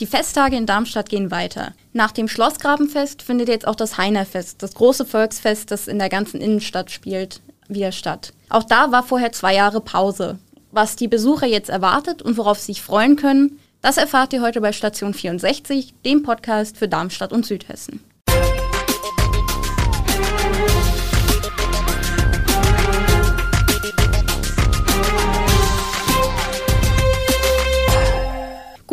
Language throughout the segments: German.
Die Festtage in Darmstadt gehen weiter. Nach dem Schlossgrabenfest findet jetzt auch das Heinerfest, das große Volksfest, das in der ganzen Innenstadt spielt, wieder statt. Auch da war vorher zwei Jahre Pause. Was die Besucher jetzt erwartet und worauf sie sich freuen können, das erfahrt ihr heute bei Station 64, dem Podcast für Darmstadt und Südhessen.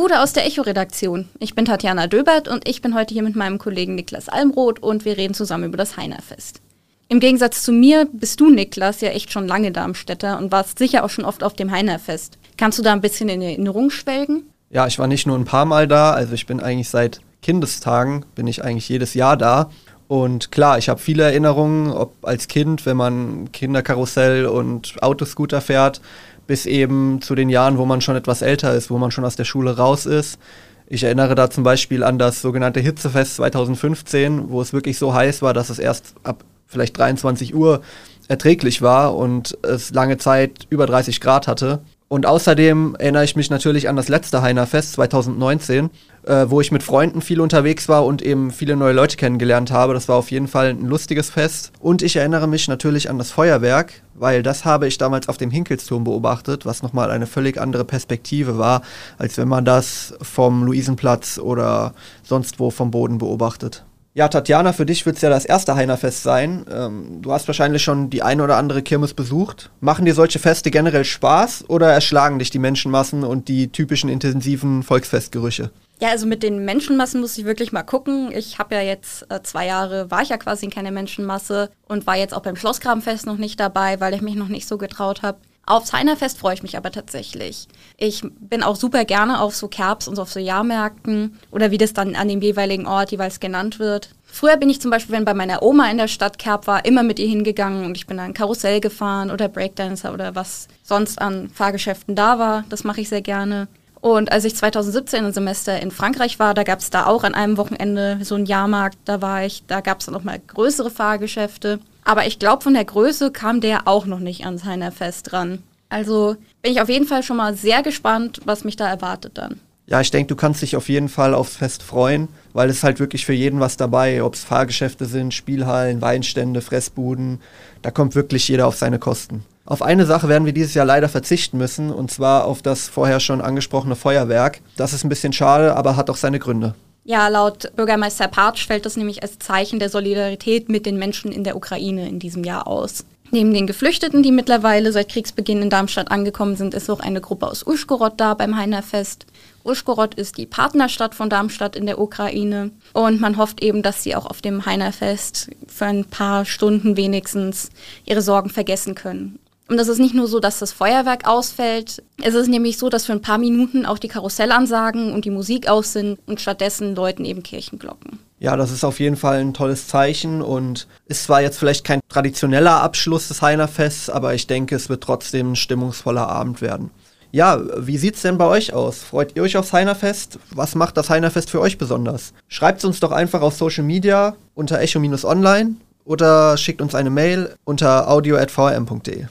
Gude aus der Echo-Redaktion. Ich bin Tatjana Döbert und ich bin heute hier mit meinem Kollegen Niklas Almroth und wir reden zusammen über das Heinerfest. Im Gegensatz zu mir bist du, Niklas, ja echt schon lange Darmstädter und warst sicher auch schon oft auf dem Heinerfest. Kannst du da ein bisschen in Erinnerung schwelgen? Ja, ich war nicht nur ein paar Mal da, also ich bin eigentlich seit Kindestagen, bin ich eigentlich jedes Jahr da. Und klar, ich habe viele Erinnerungen, ob als Kind, wenn man Kinderkarussell und Autoscooter fährt, bis eben zu den Jahren, wo man schon etwas älter ist, wo man schon aus der Schule raus ist. Ich erinnere da zum Beispiel an das sogenannte Hitzefest 2015, wo es wirklich so heiß war, dass es erst ab vielleicht 23 Uhr erträglich war und es lange Zeit über 30 Grad hatte. Und außerdem erinnere ich mich natürlich an das letzte Heiner Fest 2019, äh, wo ich mit Freunden viel unterwegs war und eben viele neue Leute kennengelernt habe. Das war auf jeden Fall ein lustiges Fest. Und ich erinnere mich natürlich an das Feuerwerk, weil das habe ich damals auf dem Hinkelsturm beobachtet, was nochmal eine völlig andere Perspektive war, als wenn man das vom Luisenplatz oder sonst wo vom Boden beobachtet. Ja, Tatjana, für dich wird es ja das erste Heinerfest sein. Ähm, du hast wahrscheinlich schon die eine oder andere Kirmes besucht. Machen dir solche Feste generell Spaß oder erschlagen dich die Menschenmassen und die typischen intensiven Volksfestgerüche? Ja, also mit den Menschenmassen muss ich wirklich mal gucken. Ich habe ja jetzt äh, zwei Jahre, war ich ja quasi in keiner Menschenmasse und war jetzt auch beim Schlossgrabenfest noch nicht dabei, weil ich mich noch nicht so getraut habe. Aufs Heinerfest freue ich mich aber tatsächlich. Ich bin auch super gerne auf so Kerbs und auf so Jahrmärkten oder wie das dann an dem jeweiligen Ort jeweils genannt wird. Früher bin ich zum Beispiel, wenn bei meiner Oma in der Stadt Kerb war, immer mit ihr hingegangen und ich bin dann Karussell gefahren oder Breakdancer oder was sonst an Fahrgeschäften da war. Das mache ich sehr gerne. Und als ich 2017 ein Semester in Frankreich war, da gab es da auch an einem Wochenende so einen Jahrmarkt, da war ich, da gab es dann nochmal größere Fahrgeschäfte. Aber ich glaube, von der Größe kam der auch noch nicht ans Heiner Fest ran. Also bin ich auf jeden Fall schon mal sehr gespannt, was mich da erwartet dann. Ja, ich denke, du kannst dich auf jeden Fall aufs Fest freuen, weil es halt wirklich für jeden was dabei, ob es Fahrgeschäfte sind, Spielhallen, Weinstände, Fressbuden, da kommt wirklich jeder auf seine Kosten. Auf eine Sache werden wir dieses Jahr leider verzichten müssen, und zwar auf das vorher schon angesprochene Feuerwerk. Das ist ein bisschen schade, aber hat auch seine Gründe. Ja, laut Bürgermeister Partsch fällt das nämlich als Zeichen der Solidarität mit den Menschen in der Ukraine in diesem Jahr aus. Neben den Geflüchteten, die mittlerweile seit Kriegsbeginn in Darmstadt angekommen sind, ist auch eine Gruppe aus Uschgorod da beim Heinerfest. Uschgorod ist die Partnerstadt von Darmstadt in der Ukraine und man hofft eben, dass sie auch auf dem Heinerfest für ein paar Stunden wenigstens ihre Sorgen vergessen können. Und es ist nicht nur so, dass das Feuerwerk ausfällt. Es ist nämlich so, dass für ein paar Minuten auch die Karussellansagen und die Musik aus sind und stattdessen läuten eben Kirchenglocken. Ja, das ist auf jeden Fall ein tolles Zeichen und ist zwar jetzt vielleicht kein traditioneller Abschluss des Heinerfests, aber ich denke, es wird trotzdem ein stimmungsvoller Abend werden. Ja, wie sieht's denn bei euch aus? Freut ihr euch aufs Heinerfest? Was macht das Heinerfest für euch besonders? Schreibt uns doch einfach auf Social Media unter echo-online oder schickt uns eine Mail unter audio.vrm.de.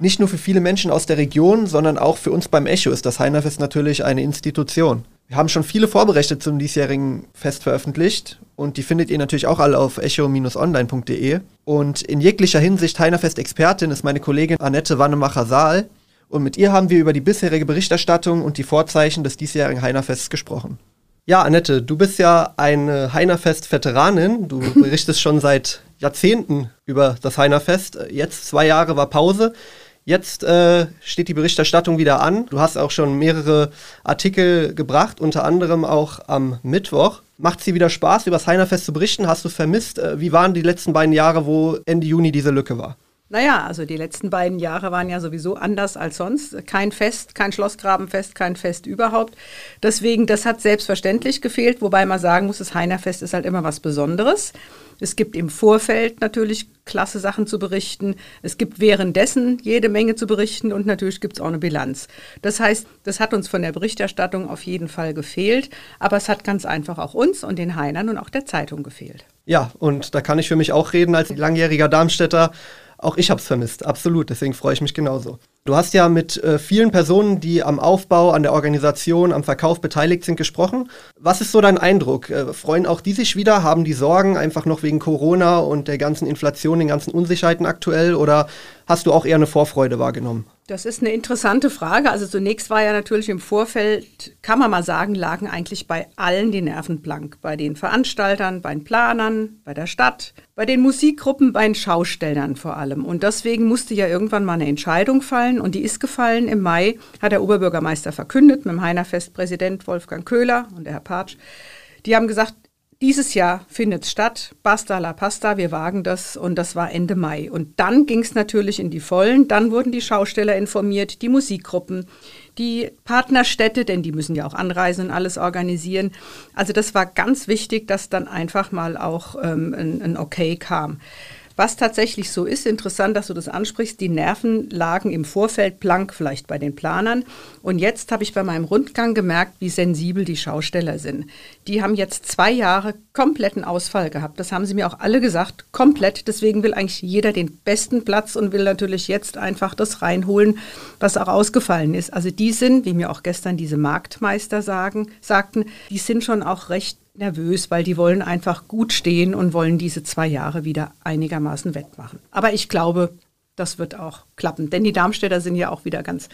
Nicht nur für viele Menschen aus der Region, sondern auch für uns beim Echo ist das Heinerfest natürlich eine Institution. Wir haben schon viele Vorberichte zum diesjährigen Fest veröffentlicht und die findet ihr natürlich auch alle auf echo-online.de. Und in jeglicher Hinsicht Heinerfest-Expertin ist meine Kollegin Annette Wannemacher-Saal und mit ihr haben wir über die bisherige Berichterstattung und die Vorzeichen des diesjährigen Heinerfests gesprochen. Ja, Annette, du bist ja eine Heinerfest-Veteranin. Du berichtest schon seit Jahrzehnten über das Heinerfest. Jetzt zwei Jahre war Pause. Jetzt äh, steht die Berichterstattung wieder an. Du hast auch schon mehrere Artikel gebracht, unter anderem auch am Mittwoch. Macht sie wieder Spaß, über das Heinerfest zu berichten? Hast du vermisst? Äh, wie waren die letzten beiden Jahre, wo Ende Juni diese Lücke war? Naja, also die letzten beiden Jahre waren ja sowieso anders als sonst. Kein Fest, kein Schlossgrabenfest, kein Fest überhaupt. Deswegen, das hat selbstverständlich gefehlt, wobei man sagen muss, das Heinerfest ist halt immer was Besonderes. Es gibt im Vorfeld natürlich klasse Sachen zu berichten. Es gibt währenddessen jede Menge zu berichten und natürlich gibt es auch eine Bilanz. Das heißt, das hat uns von der Berichterstattung auf jeden Fall gefehlt, aber es hat ganz einfach auch uns und den Heinern und auch der Zeitung gefehlt. Ja, und da kann ich für mich auch reden als langjähriger Darmstädter. Auch ich habe es vermisst, absolut. Deswegen freue ich mich genauso. Du hast ja mit äh, vielen Personen, die am Aufbau, an der Organisation, am Verkauf beteiligt sind, gesprochen. Was ist so dein Eindruck? Äh, freuen auch die sich wieder? Haben die Sorgen einfach noch wegen Corona und der ganzen Inflation, den ganzen Unsicherheiten aktuell? Oder hast du auch eher eine Vorfreude wahrgenommen? Das ist eine interessante Frage. Also zunächst war ja natürlich im Vorfeld, kann man mal sagen, lagen eigentlich bei allen die Nerven blank. Bei den Veranstaltern, bei den Planern, bei der Stadt, bei den Musikgruppen, bei den Schaustellern vor allem. Und deswegen musste ja irgendwann mal eine Entscheidung fallen. Und die ist gefallen im Mai, hat der Oberbürgermeister verkündet, mit dem Heinerfest-Präsident Wolfgang Köhler und der Herr Patsch. Die haben gesagt, dieses Jahr findet es statt. Basta la Pasta, wir wagen das. Und das war Ende Mai. Und dann ging es natürlich in die Vollen. Dann wurden die Schausteller informiert, die Musikgruppen, die Partnerstädte, denn die müssen ja auch anreisen und alles organisieren. Also das war ganz wichtig, dass dann einfach mal auch ähm, ein, ein Okay kam. Was tatsächlich so ist, interessant, dass du das ansprichst, die Nerven lagen im Vorfeld blank, vielleicht bei den Planern. Und jetzt habe ich bei meinem Rundgang gemerkt, wie sensibel die Schausteller sind. Die haben jetzt zwei Jahre kompletten Ausfall gehabt. Das haben sie mir auch alle gesagt, komplett. Deswegen will eigentlich jeder den besten Platz und will natürlich jetzt einfach das reinholen, was auch ausgefallen ist. Also die sind, wie mir auch gestern diese Marktmeister sagen, sagten, die sind schon auch recht nervös, weil die wollen einfach gut stehen und wollen diese zwei Jahre wieder einigermaßen wettmachen. Aber ich glaube, das wird auch klappen, denn die Darmstädter sind ja auch wieder ganz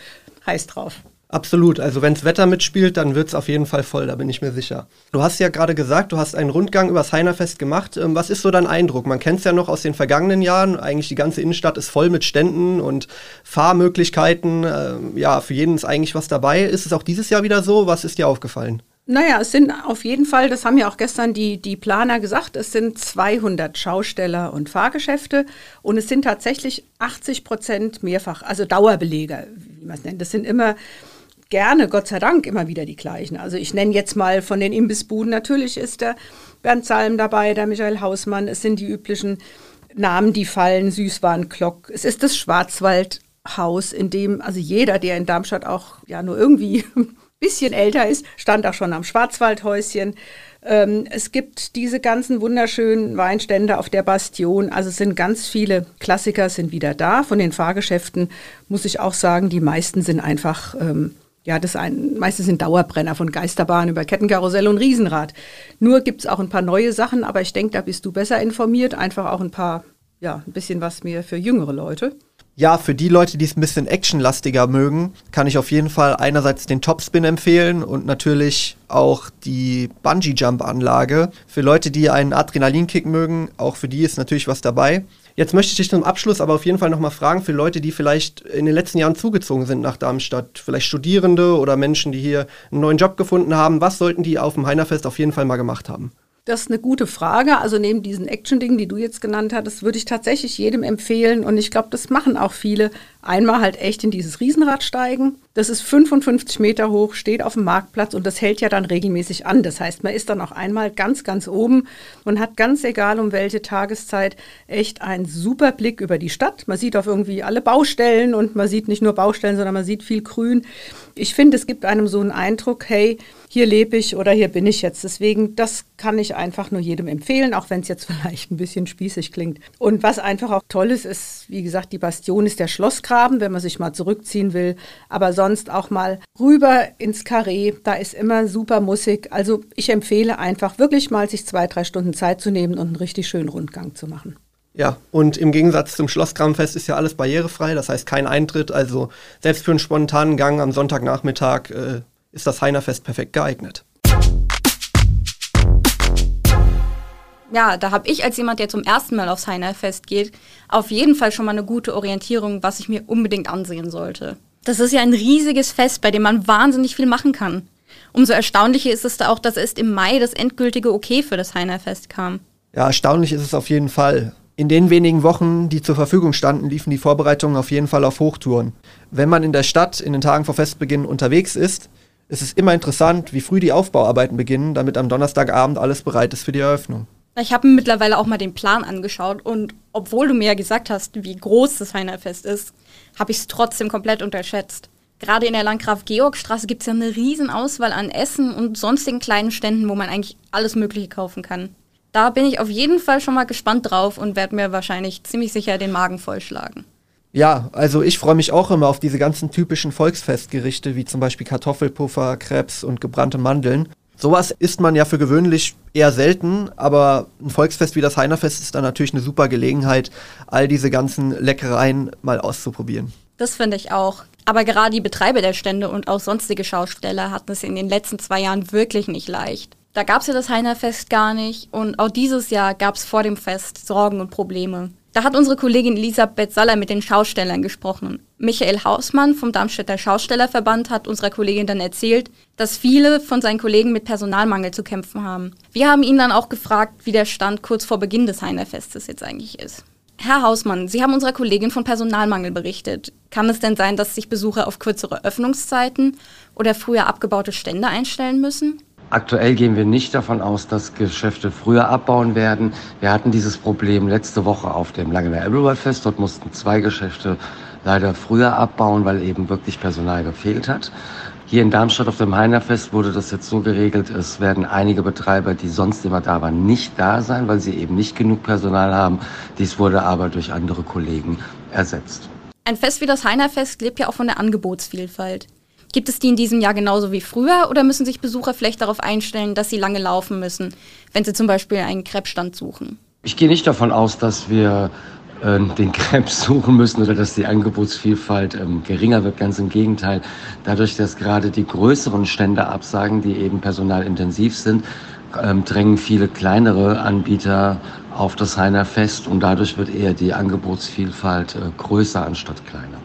heiß drauf. Absolut. Also wenn das Wetter mitspielt, dann wird es auf jeden Fall voll, da bin ich mir sicher. Du hast ja gerade gesagt, du hast einen Rundgang übers Heinerfest gemacht. Ähm, was ist so dein Eindruck? Man kennt es ja noch aus den vergangenen Jahren. Eigentlich die ganze Innenstadt ist voll mit Ständen und Fahrmöglichkeiten. Ähm, ja, für jeden ist eigentlich was dabei. Ist es auch dieses Jahr wieder so? Was ist dir aufgefallen? Naja, es sind auf jeden Fall, das haben ja auch gestern die, die Planer gesagt, es sind 200 Schausteller und Fahrgeschäfte und es sind tatsächlich 80 Prozent mehrfach, also Dauerbeleger, wie man es nennt. Das sind immer gerne, Gott sei Dank, immer wieder die gleichen. Also ich nenne jetzt mal von den Imbissbuden, natürlich ist der Bernd Salm dabei, der Michael Hausmann, es sind die üblichen Namen, die fallen, Süßwarenklock, es ist das Schwarzwaldhaus, in dem also jeder, der in Darmstadt auch ja nur irgendwie bisschen älter ist, stand auch schon am Schwarzwaldhäuschen. Ähm, es gibt diese ganzen wunderschönen Weinstände auf der Bastion. Also sind ganz viele Klassiker sind wieder da. Von den Fahrgeschäften muss ich auch sagen, die meisten sind einfach ähm, ja, das ein, meistens sind Dauerbrenner von Geisterbahn über Kettenkarussell und Riesenrad. Nur gibt es auch ein paar neue Sachen, aber ich denke, da bist du besser informiert. Einfach auch ein paar, ja, ein bisschen was mehr für jüngere Leute. Ja, für die Leute, die es ein bisschen actionlastiger mögen, kann ich auf jeden Fall einerseits den Topspin empfehlen und natürlich auch die Bungee-Jump-Anlage. Für Leute, die einen Adrenalinkick mögen, auch für die ist natürlich was dabei. Jetzt möchte ich dich zum Abschluss aber auf jeden Fall nochmal fragen, für Leute, die vielleicht in den letzten Jahren zugezogen sind nach Darmstadt, vielleicht Studierende oder Menschen, die hier einen neuen Job gefunden haben, was sollten die auf dem Heinerfest auf jeden Fall mal gemacht haben? Das ist eine gute Frage. Also neben diesen Action-Dingen, die du jetzt genannt hattest, würde ich tatsächlich jedem empfehlen, und ich glaube, das machen auch viele, einmal halt echt in dieses Riesenrad steigen. Das ist 55 Meter hoch, steht auf dem Marktplatz und das hält ja dann regelmäßig an. Das heißt, man ist dann auch einmal ganz, ganz oben und hat ganz egal um welche Tageszeit echt einen super Blick über die Stadt. Man sieht auf irgendwie alle Baustellen und man sieht nicht nur Baustellen, sondern man sieht viel Grün. Ich finde, es gibt einem so einen Eindruck, hey, hier lebe ich oder hier bin ich jetzt. Deswegen, das kann ich einfach nur jedem empfehlen, auch wenn es jetzt vielleicht ein bisschen spießig klingt. Und was einfach auch toll ist, ist, wie gesagt, die Bastion ist der Schlossgraben, wenn man sich mal zurückziehen will. Aber sonst auch mal rüber ins Karree, da ist immer super Musik. Also ich empfehle einfach wirklich mal, sich zwei, drei Stunden Zeit zu nehmen und einen richtig schönen Rundgang zu machen. Ja, und im Gegensatz zum Schlossgrabenfest ist ja alles barrierefrei, das heißt kein Eintritt. Also selbst für einen spontanen Gang am Sonntagnachmittag äh, ist das Heinerfest perfekt geeignet. Ja, da habe ich als jemand, der zum ersten Mal aufs Heinerfest geht, auf jeden Fall schon mal eine gute Orientierung, was ich mir unbedingt ansehen sollte. Das ist ja ein riesiges Fest, bei dem man wahnsinnig viel machen kann. Umso erstaunlicher ist es da auch, dass erst im Mai das endgültige Okay für das Heinerfest kam. Ja, erstaunlich ist es auf jeden Fall. In den wenigen Wochen, die zur Verfügung standen, liefen die Vorbereitungen auf jeden Fall auf Hochtouren. Wenn man in der Stadt in den Tagen vor Festbeginn unterwegs ist, es ist immer interessant, wie früh die Aufbauarbeiten beginnen, damit am Donnerstagabend alles bereit ist für die Eröffnung. Ich habe mir mittlerweile auch mal den Plan angeschaut und obwohl du mir ja gesagt hast, wie groß das Weihnachtsfest ist, habe ich es trotzdem komplett unterschätzt. Gerade in der Landgraf-Georg-Straße gibt es ja eine riesen Auswahl an Essen und sonstigen kleinen Ständen, wo man eigentlich alles Mögliche kaufen kann. Da bin ich auf jeden Fall schon mal gespannt drauf und werde mir wahrscheinlich ziemlich sicher den Magen vollschlagen. Ja, also ich freue mich auch immer auf diese ganzen typischen Volksfestgerichte, wie zum Beispiel Kartoffelpuffer, Krebs und gebrannte Mandeln. Sowas isst man ja für gewöhnlich eher selten, aber ein Volksfest wie das Heinerfest ist dann natürlich eine super Gelegenheit, all diese ganzen Leckereien mal auszuprobieren. Das finde ich auch. Aber gerade die Betreiber der Stände und auch sonstige Schausteller hatten es in den letzten zwei Jahren wirklich nicht leicht. Da gab es ja das Heinerfest gar nicht und auch dieses Jahr gab es vor dem Fest Sorgen und Probleme. Da hat unsere Kollegin Elisabeth Saller mit den Schaustellern gesprochen. Michael Hausmann vom Darmstädter Schaustellerverband hat unserer Kollegin dann erzählt, dass viele von seinen Kollegen mit Personalmangel zu kämpfen haben. Wir haben ihn dann auch gefragt, wie der Stand kurz vor Beginn des Heinerfestes jetzt eigentlich ist. Herr Hausmann, Sie haben unserer Kollegin von Personalmangel berichtet. Kann es denn sein, dass sich Besucher auf kürzere Öffnungszeiten oder früher abgebaute Stände einstellen müssen? Aktuell gehen wir nicht davon aus, dass Geschäfte früher abbauen werden. Wir hatten dieses Problem letzte Woche auf dem Langener Everywhere Fest. Dort mussten zwei Geschäfte leider früher abbauen, weil eben wirklich Personal gefehlt hat. Hier in Darmstadt auf dem Heinerfest wurde das jetzt so geregelt, es werden einige Betreiber, die sonst immer da waren, nicht da sein, weil sie eben nicht genug Personal haben. Dies wurde aber durch andere Kollegen ersetzt. Ein Fest wie das Heinerfest lebt ja auch von der Angebotsvielfalt. Gibt es die in diesem Jahr genauso wie früher oder müssen sich Besucher vielleicht darauf einstellen, dass sie lange laufen müssen, wenn sie zum Beispiel einen Krebsstand suchen? Ich gehe nicht davon aus, dass wir äh, den Krebs suchen müssen oder dass die Angebotsvielfalt ähm, geringer wird. Ganz im Gegenteil. Dadurch, dass gerade die größeren Stände absagen, die eben personalintensiv sind, ähm, drängen viele kleinere Anbieter auf das Heiner Fest und dadurch wird eher die Angebotsvielfalt äh, größer anstatt kleiner.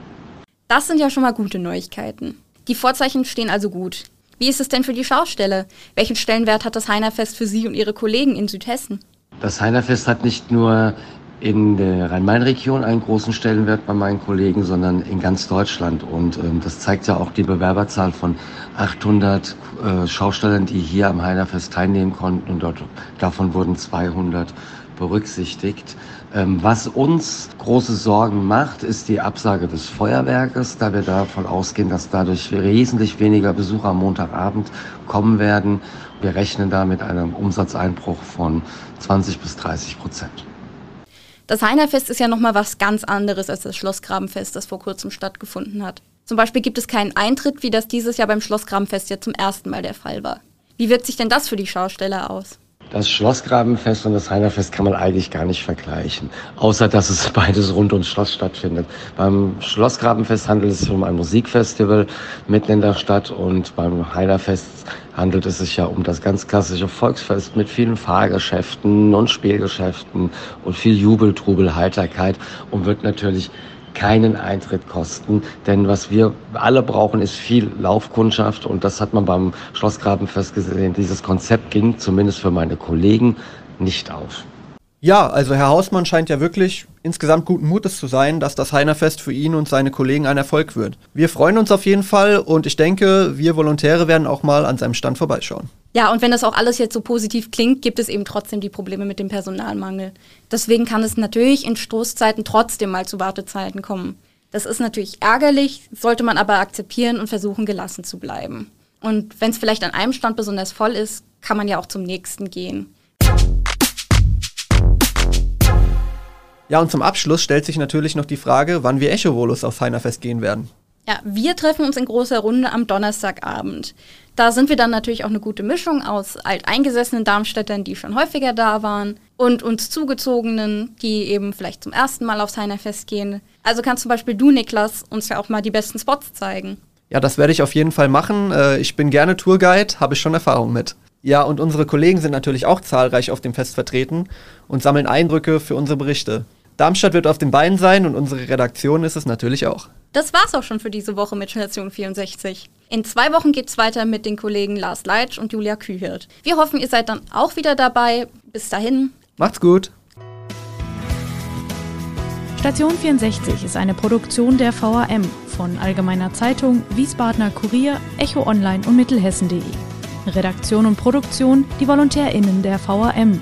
Das sind ja schon mal gute Neuigkeiten. Die Vorzeichen stehen also gut. Wie ist es denn für die Schaustelle? Welchen Stellenwert hat das Heinerfest für Sie und Ihre Kollegen in Südhessen? Das Heinerfest hat nicht nur in der Rhein-Main-Region einen großen Stellenwert bei meinen Kollegen, sondern in ganz Deutschland. Und ähm, das zeigt ja auch die Bewerberzahl von 800 äh, Schaustellern, die hier am Heinerfest teilnehmen konnten. Und dort, davon wurden 200 berücksichtigt. Ähm, was uns große Sorgen macht, ist die Absage des Feuerwerkes, da wir davon ausgehen, dass dadurch wesentlich weniger Besucher am Montagabend kommen werden. Wir rechnen da mit einem Umsatzeinbruch von 20 bis 30 Prozent. Das Heinerfest ist ja nochmal was ganz anderes als das Schlossgrabenfest, das vor kurzem stattgefunden hat. Zum Beispiel gibt es keinen Eintritt, wie das dieses Jahr beim Schlossgrabenfest ja zum ersten Mal der Fall war. Wie wirkt sich denn das für die Schausteller aus? Das Schlossgrabenfest und das Heinerfest kann man eigentlich gar nicht vergleichen, außer dass es beides rund ums Schloss stattfindet. Beim Schlossgrabenfest handelt es sich um ein Musikfestival mitten in der Stadt und beim Heinerfest handelt es sich ja um das ganz klassische Volksfest mit vielen Fahrgeschäften und Spielgeschäften und viel Jubel, Trubel, Heiterkeit und wird natürlich keinen Eintritt kosten. Denn was wir alle brauchen, ist viel Laufkundschaft und das hat man beim Schlossgrabenfest gesehen. Dieses Konzept ging zumindest für meine Kollegen nicht auf. Ja, also Herr Hausmann scheint ja wirklich insgesamt guten Mutes zu sein, dass das Heinerfest für ihn und seine Kollegen ein Erfolg wird. Wir freuen uns auf jeden Fall und ich denke, wir Volontäre werden auch mal an seinem Stand vorbeischauen. Ja, und wenn das auch alles jetzt so positiv klingt, gibt es eben trotzdem die Probleme mit dem Personalmangel. Deswegen kann es natürlich in Stoßzeiten trotzdem mal zu Wartezeiten kommen. Das ist natürlich ärgerlich, sollte man aber akzeptieren und versuchen, gelassen zu bleiben. Und wenn es vielleicht an einem Stand besonders voll ist, kann man ja auch zum nächsten gehen. Ja, und zum Abschluss stellt sich natürlich noch die Frage, wann wir Echovolus aufs Heinerfest gehen werden. Ja, wir treffen uns in großer Runde am Donnerstagabend. Da sind wir dann natürlich auch eine gute Mischung aus alteingesessenen Darmstädtern, die schon häufiger da waren, und uns Zugezogenen, die eben vielleicht zum ersten Mal aufs Heinerfest gehen. Also kannst zum Beispiel du, Niklas, uns ja auch mal die besten Spots zeigen. Ja, das werde ich auf jeden Fall machen. Äh, ich bin gerne Tourguide, habe ich schon Erfahrung mit. Ja, und unsere Kollegen sind natürlich auch zahlreich auf dem Fest vertreten und sammeln Eindrücke für unsere Berichte. Darmstadt wird auf den Beinen sein und unsere Redaktion ist es natürlich auch. Das war's auch schon für diese Woche mit Station 64. In zwei Wochen geht's weiter mit den Kollegen Lars Leitsch und Julia Kühirt. Wir hoffen, ihr seid dann auch wieder dabei. Bis dahin. Macht's gut. Station 64 ist eine Produktion der VAM von Allgemeiner Zeitung, Wiesbadener Kurier, Echo Online und Mittelhessen.de. Redaktion und Produktion die VolontärInnen der VAM.